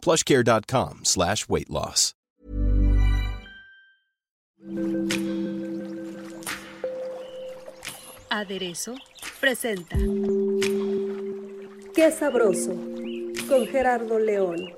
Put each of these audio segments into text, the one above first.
plushcare.com slash weight loss. Aderezo presenta Qué sabroso con Gerardo León.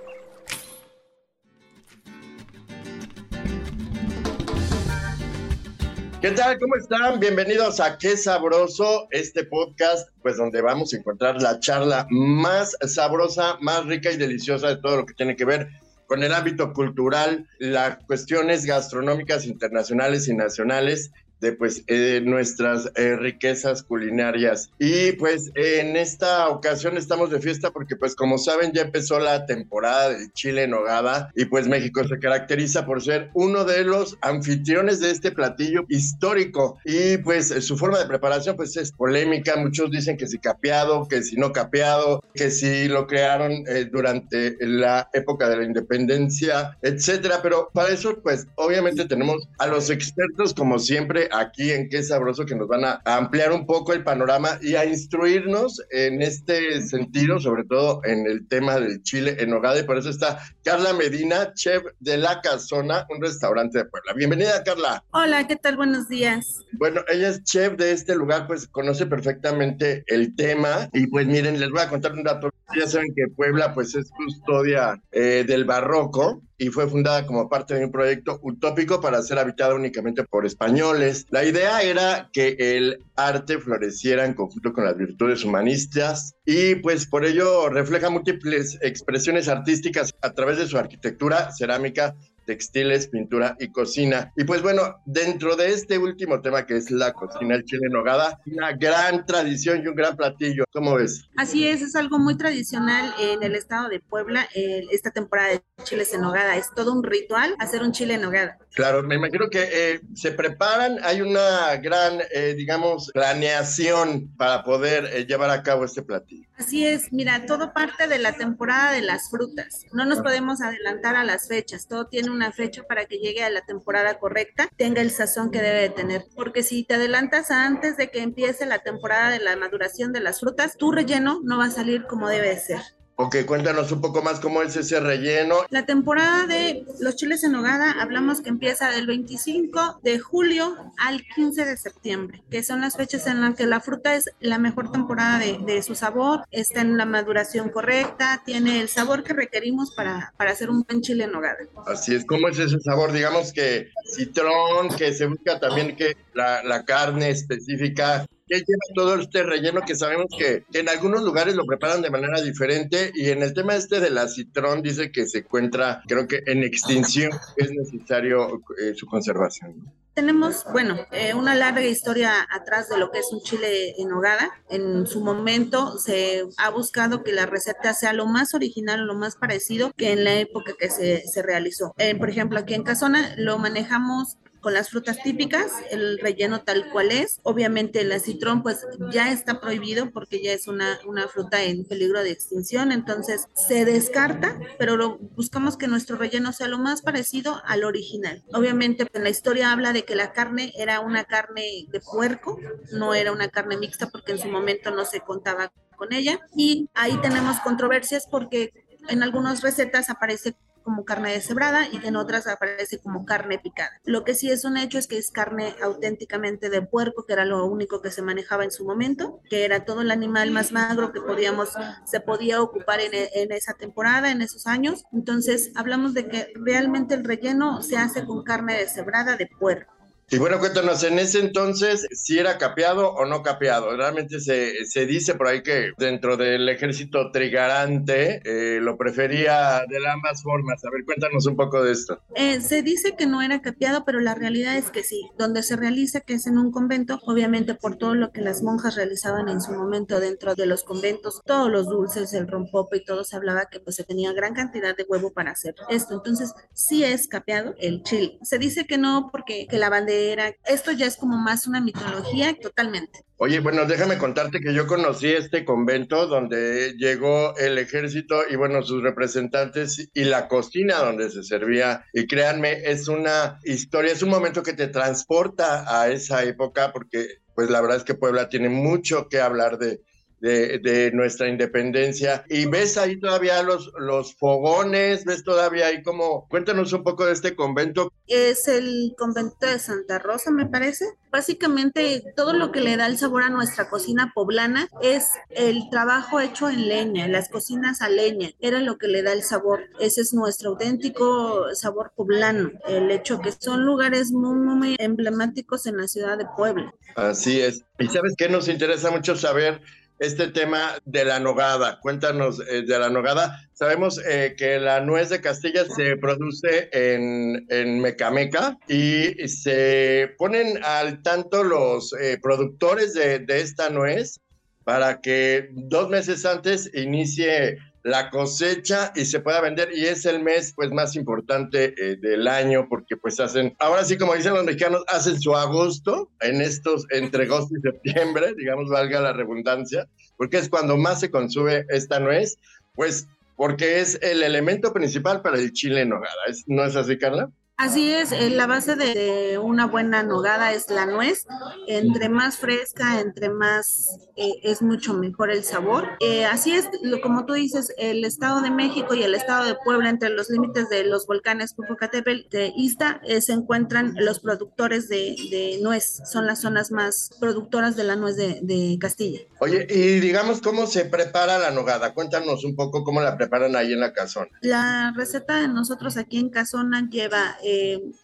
¿Qué tal? ¿Cómo están? Bienvenidos a Qué Sabroso, este podcast, pues donde vamos a encontrar la charla más sabrosa, más rica y deliciosa de todo lo que tiene que ver con el ámbito cultural, las cuestiones gastronómicas internacionales y nacionales de pues eh, nuestras eh, riquezas culinarias. Y pues en esta ocasión estamos de fiesta porque pues como saben ya empezó la temporada de chile en nogada y pues México se caracteriza por ser uno de los anfitriones de este platillo histórico. Y pues su forma de preparación pues es polémica, muchos dicen que si capeado, que si no capeado, que si lo crearon eh, durante la época de la independencia, etcétera, pero para eso pues obviamente tenemos a los expertos como siempre aquí en Qué Sabroso que nos van a ampliar un poco el panorama y a instruirnos en este sentido, sobre todo en el tema del chile en nogada. Y por eso está Carla Medina, chef de La Casona, un restaurante de Puebla. Bienvenida, Carla. Hola, ¿qué tal? Buenos días. Bueno, ella es chef de este lugar, pues conoce perfectamente el tema. Y pues miren, les voy a contar un dato. Ya saben que Puebla, pues es custodia eh, del barroco y fue fundada como parte de un proyecto utópico para ser habitada únicamente por españoles. La idea era que el arte floreciera en conjunto con las virtudes humanistas y pues por ello refleja múltiples expresiones artísticas a través de su arquitectura, cerámica, textiles, pintura y cocina. Y pues bueno, dentro de este último tema que es la cocina, el chile en nogada, una gran tradición y un gran platillo. ¿Cómo ves? Así es, es algo muy tradicional en el estado de Puebla, eh, esta temporada de chiles en nogada. Es todo un ritual hacer un chile en nogada. Claro, me imagino que eh, se preparan, hay una gran, eh, digamos, planeación para poder eh, llevar a cabo este platillo. Así es, mira, todo parte de la temporada de las frutas. No nos podemos adelantar a las fechas, todo tiene una fecha para que llegue a la temporada correcta, tenga el sazón que debe de tener. Porque si te adelantas antes de que empiece la temporada de la maduración de las frutas, tu relleno no va a salir como debe de ser. Ok, cuéntanos un poco más cómo es ese relleno. La temporada de los chiles en nogada, hablamos que empieza del 25 de julio al 15 de septiembre, que son las fechas en las que la fruta es la mejor temporada de, de su sabor, está en la maduración correcta, tiene el sabor que requerimos para, para hacer un buen chile en nogada. Así es, ¿cómo es ese sabor? Digamos que citrón, que se busca también que la, la carne específica que lleva todo este relleno que sabemos que, en algunos lugares lo preparan de manera diferente y en el tema este de la citrón dice que se encuentra creo que en extinción es necesario eh, su conservación. Tenemos, bueno, eh, una larga historia atrás de lo que es un chile en nogada. En su momento se ha buscado que la receta sea lo más original, lo más parecido que en la época que se, se realizó. Eh, por ejemplo, aquí en Casona lo manejamos con las frutas típicas, el relleno tal cual es. Obviamente el citrón pues ya está prohibido porque ya es una, una fruta en peligro de extinción, entonces se descarta, pero buscamos que nuestro relleno sea lo más parecido al original. Obviamente pues, la historia habla de que la carne era una carne de puerco, no era una carne mixta porque en su momento no se contaba con ella y ahí tenemos controversias porque en algunas recetas aparece como carne deshebrada y en otras aparece como carne picada. Lo que sí es un hecho es que es carne auténticamente de puerco, que era lo único que se manejaba en su momento, que era todo el animal más magro que podíamos, se podía ocupar en, esa temporada, en esos años. Entonces hablamos de que realmente el relleno se hace con carne deshebrada de puerco. Y bueno, cuéntanos, en ese entonces, si era capeado o no capeado. Realmente se, se dice por ahí que dentro del ejército trigarante eh, lo prefería de ambas formas. A ver, cuéntanos un poco de esto. Eh, se dice que no era capeado, pero la realidad es que sí. Donde se realiza, que es en un convento, obviamente por todo lo que las monjas realizaban en su momento dentro de los conventos, todos los dulces, el rompope y todo, se hablaba que pues se tenía gran cantidad de huevo para hacer esto. Entonces, sí es capeado el chile. Se dice que no porque que la bandera, esto ya es como más una mitología totalmente. Oye, bueno, déjame contarte que yo conocí este convento donde llegó el ejército y bueno, sus representantes y la cocina donde se servía. Y créanme, es una historia, es un momento que te transporta a esa época porque pues la verdad es que Puebla tiene mucho que hablar de, de, nuestra independencia. Y ves ahí todavía los, los fogones, ves todavía ahí como, cuéntanos un poco de este convento. Es el convento de Santa Rosa, me parece. Básicamente todo lo que le da el sabor a nuestra cocina poblana es el trabajo hecho en leña, las cocinas a leña, era lo que le da el sabor. Ese es nuestro auténtico sabor poblano, el hecho que son lugares muy, muy emblemáticos en la ciudad de Puebla. Así es. Y sabes qué nos interesa mucho saber este tema de la nogada. Cuéntanos eh, de la nogada. Sabemos eh, que la nuez de Castilla se produce en, en Mecameca y se ponen al tanto los eh, productores de, de esta nuez para que dos meses antes inicie la cosecha y se pueda vender y es el mes pues más importante eh, del año porque pues hacen, ahora sí como dicen los mexicanos, hacen su agosto en estos entre agosto y septiembre, digamos valga la redundancia, porque es cuando más se consume esta nuez, pues porque es el elemento principal para el chile en nogada, ¿no es así Carla? Así es, eh, la base de una buena nogada es la nuez. Entre más fresca, entre más eh, es mucho mejor el sabor. Eh, así es, lo, como tú dices, el Estado de México y el Estado de Puebla, entre los límites de los volcanes Popocatépetl de Ista, se encuentran los productores de, nuez. Son las zonas más productoras de la nuez de, de, Castilla. Oye, y digamos, ¿cómo se prepara la nogada? Cuéntanos un poco cómo la preparan ahí en la casona. La receta de nosotros aquí en Casona lleva eh,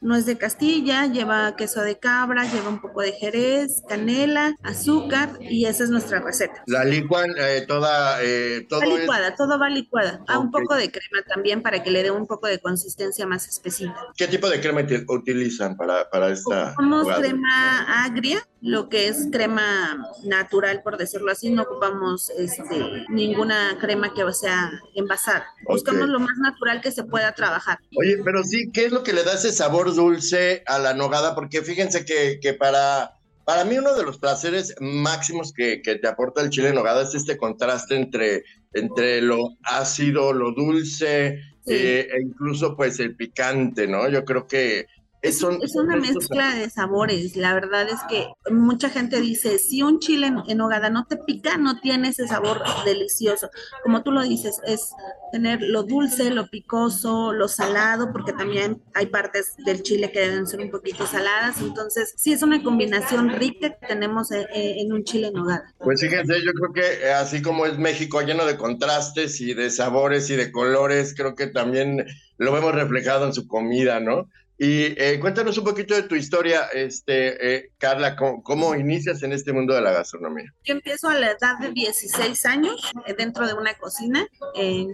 nuez de Castilla, lleva queso de cabra, lleva un poco de jerez, canela, azúcar y esa es nuestra receta. La licuan eh, toda, eh, todo va licuada, todo va licuada. a un poco de crema también para que le dé un poco de consistencia más espesita. ¿Qué tipo de crema utilizan para, para esta? Usamos crema agria, lo que es crema natural, por decirlo así, no ocupamos este, ninguna crema que sea envasada. Buscamos lo más natural que se pueda trabajar. Oye, pero sí, ¿qué es lo que le da ese sabor dulce a la nogada? Porque fíjense que, que para, para mí uno de los placeres máximos que, que, te aporta el chile en nogada es este contraste entre, entre lo ácido, lo dulce eh, e incluso pues el picante, ¿no? Yo creo que es, una mezcla de sabores. La verdad es que mucha gente dice, si un chile en, hogada no te pica, no tiene ese sabor delicioso. Como tú lo dices, es tener lo dulce, lo picoso, lo salado, porque también hay partes del chile que deben ser un poquito saladas. Entonces, sí es una combinación rica que tenemos eh, eh, en, un chile en hogada. Pues fíjense, yo creo que eh, así como es México lleno de contrastes y de sabores y de colores, creo que también lo vemos reflejado en su comida, ¿no? Y eh, cuéntanos un poquito de tu historia, este, eh, Carla, ¿cómo, inicias en este mundo de la gastronomía? Yo empiezo a la edad de 16 años eh, dentro de una cocina.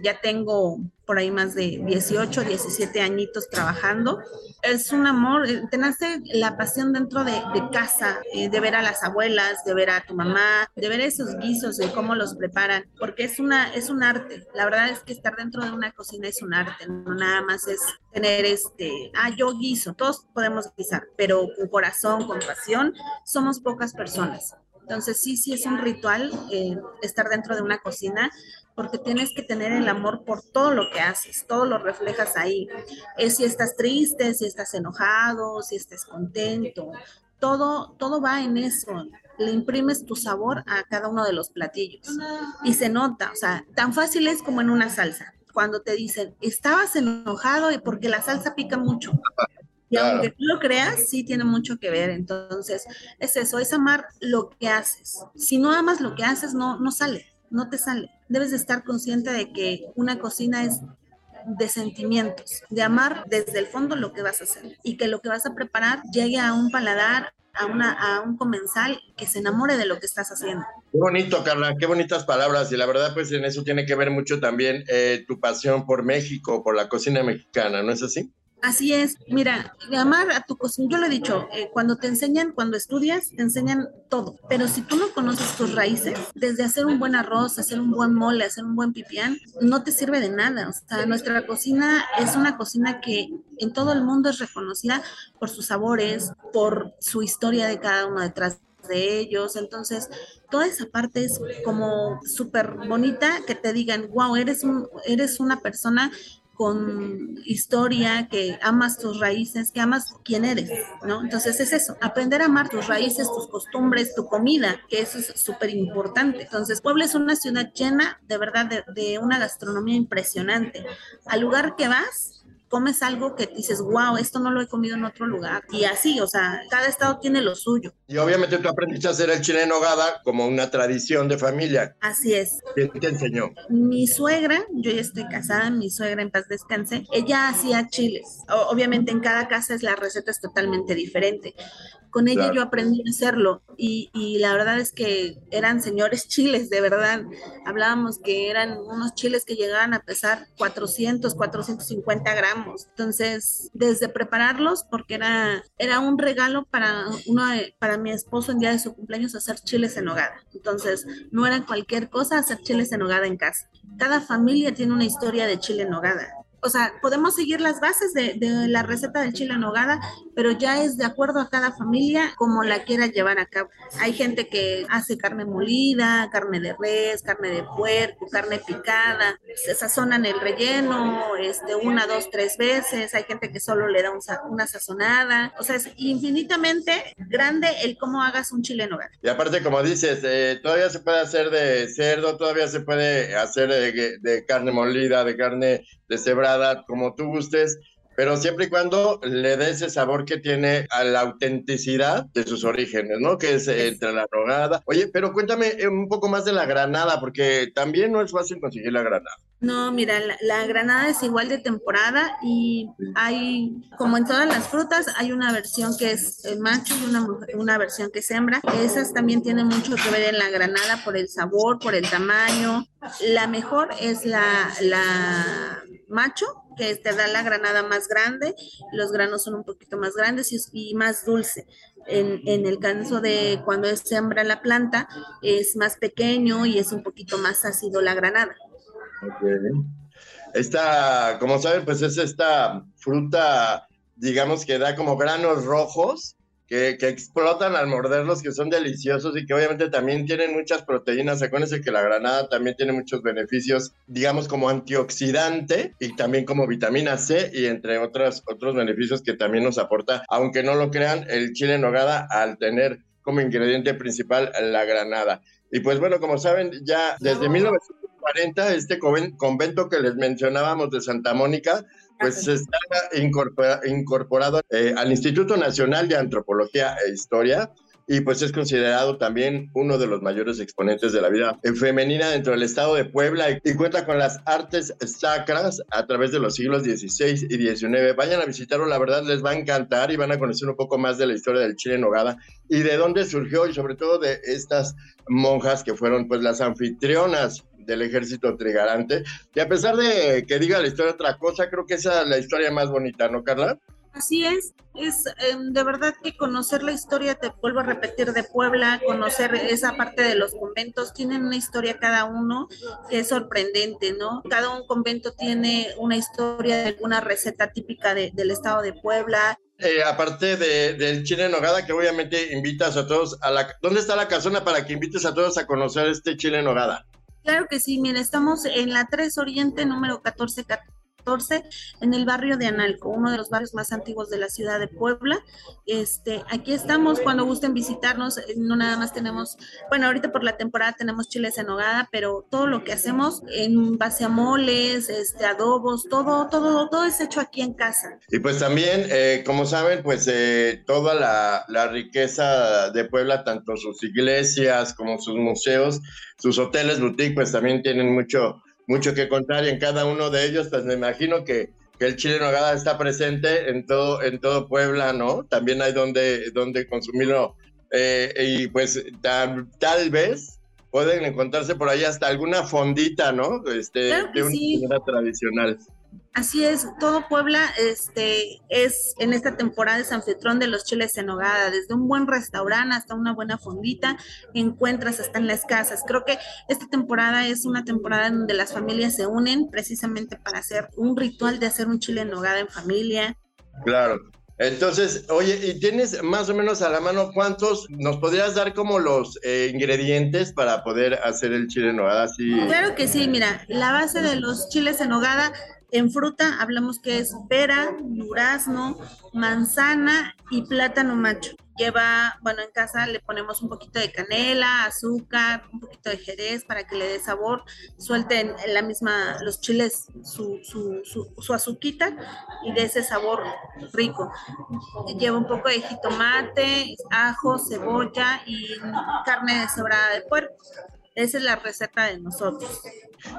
ya tengo por ahí más de 18, 17 añitos trabajando. Es un amor, eh, te nace la pasión dentro de, casa, eh, de ver a las abuelas, de ver a tu mamá, de ver esos guisos, de cómo los preparan, porque es, una, es un arte. La verdad es que estar dentro de una cocina es un arte, no nada más es tener este, ah, yo guiso, todos podemos guisar, pero con corazón, con pasión, somos pocas personas. Entonces sí, sí es un ritual eh, estar dentro de una cocina porque tienes que tener el amor por todo lo que haces, todo lo reflejas ahí. Es si estás triste, si estás enojado, si estás contento, todo, todo va en eso. Le imprimes tu sabor a cada uno de los platillos y se nota, o sea, tan fácil es como en una salsa. Cuando te dicen, estabas enojado y porque la salsa pica mucho. Y aunque tú lo creas, sí tiene mucho que ver. Entonces, es eso, es amar lo que haces. Si no amas lo que haces, no, no sale, no te sale debes de estar consciente de que una cocina es de sentimientos, de amar desde el fondo lo que vas a hacer y que lo que vas a preparar llegue a un paladar, a, una, a un comensal que se enamore de lo que estás haciendo. Qué bonito, Carla, qué bonitas palabras. Y la verdad, pues en eso tiene que ver mucho también eh, tu pasión por México, por la cocina mexicana, ¿no es así? Así es, mira, amar a tu cocina, yo lo he dicho, eh, cuando te enseñan, cuando estudias, te enseñan todo, pero si tú no conoces tus raíces, desde hacer un buen arroz, hacer un buen mole, hacer un buen pipián, no te sirve de nada. O sea, nuestra cocina es una cocina que en todo el mundo es reconocida por sus sabores, por su historia de cada uno detrás de ellos. Entonces, toda esa parte es como súper bonita que te digan, wow, eres, un, eres una persona con historia, que amas tus raíces, que amas quién eres, ¿no? Entonces es eso, aprender a amar tus raíces, tus costumbres, tu comida, que eso es súper importante. Entonces Puebla es una ciudad llena de verdad de, de una gastronomía impresionante. Al lugar que vas, comes algo que dices, wow, esto no lo he comido en otro lugar. Y así, o sea, cada estado tiene lo suyo. Y obviamente tú aprendiste a hacer el chile en nogada como una tradición de familia. Así es. ¿Quién te enseñó? Mi suegra, yo ya estoy casada, mi suegra en paz descanse, ella hacía chiles. obviamente en cada casa es la receta es totalmente diferente. Con ella yo aprendí a hacerlo y, y, la verdad es que eran señores chiles, de verdad. Hablábamos que eran unos chiles que llegaban a pesar 400, 450 gramos. Entonces, desde prepararlos, porque era, era un regalo para, uno para mi esposo en día de su cumpleaños hacer chiles en hogada. Entonces, no era cualquier cosa hacer chiles en hogada en casa. Cada familia tiene una historia de chile en hogada o sea, podemos seguir las bases de, la receta del chile en nogada, pero ya es de acuerdo a cada familia como la quiera llevar a cabo. Hay gente que hace carne molida, carne de res, carne de puerco, carne picada, se sazonan el relleno, este, una, dos, tres veces. Hay gente que solo le da una sazonada. O sea, es infinitamente grande el cómo hagas un chile en nogada. Y aparte, como dices, eh, todavía se puede hacer de cerdo, todavía se puede hacer de, de carne molida, de carne deshebrada, como tú gustes, pero siempre y cuando le dé ese sabor que tiene a la autenticidad de sus orígenes, ¿no? Que es entre la rogada. Oye, pero cuéntame eh, un poco más de la granada, porque también no es fácil conseguir la granada. No, mira, la, granada es igual de temporada y hay, como en todas las frutas, hay una versión que es macho y una, una versión que es hembra. Esas también tienen mucho que ver en la granada por el sabor, por el tamaño. La mejor es la, la macho, que te da la granada más grande, los granos son un poquito más grandes y, más dulce. En, el caso de cuando se sembra la planta, es más pequeño y es un poquito más ácido la granada. Esta, como saben, pues es esta fruta, digamos que da como granos rojos que, explotan al morderlos, que son deliciosos y que obviamente también tienen muchas proteínas. Acuérdense que la granada también tiene muchos beneficios, digamos, como antioxidante y también como vitamina C y entre otros, otros beneficios que también nos aporta, aunque no lo crean, el chile en nogada al tener como ingrediente principal la granada. Y pues bueno, como saben, ya desde 1940 este convento que les mencionábamos de Santa Mónica pues está incorporado eh, al Instituto Nacional de Antropología e Historia y pues es considerado también uno de los mayores exponentes de la vida femenina dentro del estado de Puebla y cuenta con las artes sacras a través de los siglos XVI y XIX. Vayan a visitarlo, la verdad les va a encantar y van a conocer un poco más de la historia del Chile Nogada y de dónde surgió y sobre todo de estas monjas que fueron pues las anfitrionas del ejército trigarante. Y a pesar de que diga la historia otra cosa, creo que esa es la historia más bonita, ¿no, Carla? Así es, es em, de verdad que conocer la historia, te vuelvo a repetir, de Puebla, conocer esa parte de los conventos, tienen una historia cada uno que es sorprendente, ¿no? Cada un convento tiene una historia de alguna receta típica del estado de Puebla. Eh, aparte de, del chile en nogada, que obviamente invitas a todos a la... ¿Dónde está la casona para que invites a todos a conocer este chile en nogada? Claro que sí, mira, estamos en la 3 Oriente, número 1414, en el barrio de Analco, uno de los barrios más antiguos de la ciudad de Puebla. Este, aquí estamos cuando gusten visitarnos, eh, no nada más tenemos, bueno, ahorita por la temporada tenemos chiles en hogada, pero todo lo que hacemos en base a moles, este, adobos, todo, todo, todo es hecho aquí en casa. Y pues también, eh, como saben, pues eh, toda la riqueza de Puebla, tanto sus iglesias como sus museos, sus hoteles boutique pues también tienen mucho mucho que contar y en cada uno de ellos, pues me imagino que, el chile en nogada está presente en todo, en todo Puebla, ¿no? También hay donde, donde consumirlo eh, y pues tal, tal vez pueden encontrarse por ahí hasta alguna fondita, ¿no? Este, de una sí. tradicional. Así es, todo Puebla este, es en esta temporada es anfitrión de los chiles en nogada, desde un buen restaurante hasta una buena fondita, encuentras hasta en las casas. Creo que esta temporada es una temporada en donde las familias se unen precisamente para hacer un ritual de hacer un chile en nogada en familia. Claro. Entonces, oye, ¿y tienes más o menos a la mano cuántos nos podrías dar como los eh, ingredientes para poder hacer el chile en nogada? Claro que sí, mira, la base de los chiles en nogada en fruta hablamos que es pera, durazno, manzana y plátano macho. Lleva, bueno, en casa le ponemos un poquito de canela, azúcar, un poquito de jerez para que le dé sabor, suelten la misma, los chiles, su, su, azuquita y de ese sabor rico. Lleva un poco de jitomate, ajo, cebolla y carne deshebrada de puerco. Esa es la receta de nosotros.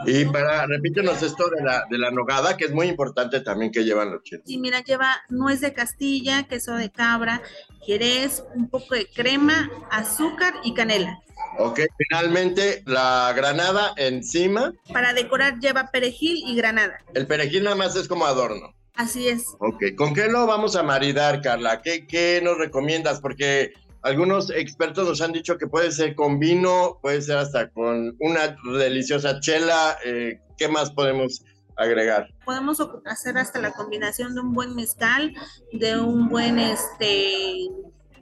Y para, repítenos esto de la, de la nogada, que es muy importante también que llevan los chiles. Sí, mira, lleva nuez de castilla, queso de cabra, jerez, un poco de crema, azúcar y canela. Ok, finalmente la granada encima. Para decorar lleva perejil y granada. El perejil nada más es como adorno. Así es. Ok, ¿con qué lo vamos a maridar, Carla? ¿Qué, qué nos recomiendas? Porque algunos expertos nos han dicho que puede ser con vino, puede ser hasta con una deliciosa chela. Eh, ¿Qué más podemos agregar? Podemos hacer hasta la combinación de un buen mezcal, de un buen este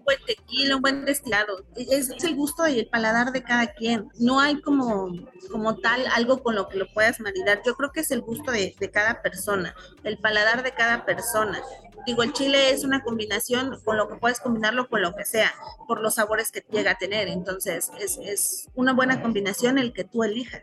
buen tequila, un buen destilado. Es, el gusto y el paladar de cada quien. No hay como, como tal algo con lo que lo puedas maridar. Yo creo que es el gusto de, de cada persona, el paladar de cada persona digo, el chile es una combinación con lo que puedes combinarlo con lo que sea, por los sabores que llega a tener. Entonces, es, es una buena combinación el que tú elijas.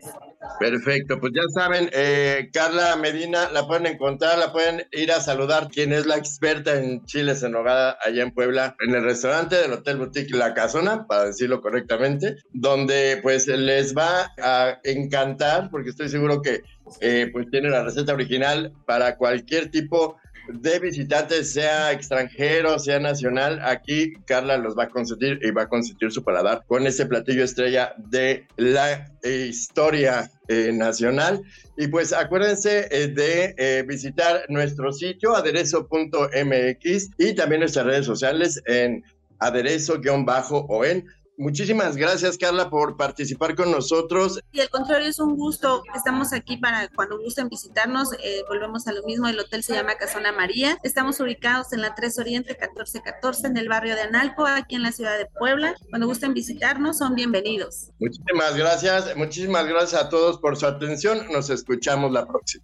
Perfecto, pues ya saben, eh, Carla Medina la pueden encontrar, la pueden ir a saludar, quien es la experta en chiles en nogada allá en Puebla, en el restaurante del Hotel Boutique La Casona, para decirlo correctamente, donde pues les va a encantar, porque estoy seguro que eh, pues tiene la receta original para cualquier tipo de visitantes, sea extranjero, sea nacional, aquí Carla los va a consentir y va a consentir su paladar con este platillo estrella de la historia eh, nacional. Y pues acuérdense eh, de eh, visitar nuestro sitio aderezo.mx y también nuestras redes sociales en aderezo-o en Muchísimas gracias, Carla, por participar con nosotros. Y al contrario, es un gusto. Estamos aquí para cuando gusten visitarnos. Eh, volvemos a lo mismo. El hotel se llama Casona María. Estamos ubicados en la 3 Oriente 1414 en el barrio de Analco, aquí en la ciudad de Puebla. Cuando gusten visitarnos, son bienvenidos. Muchísimas gracias. Muchísimas gracias a todos por su atención. Nos escuchamos la próxima.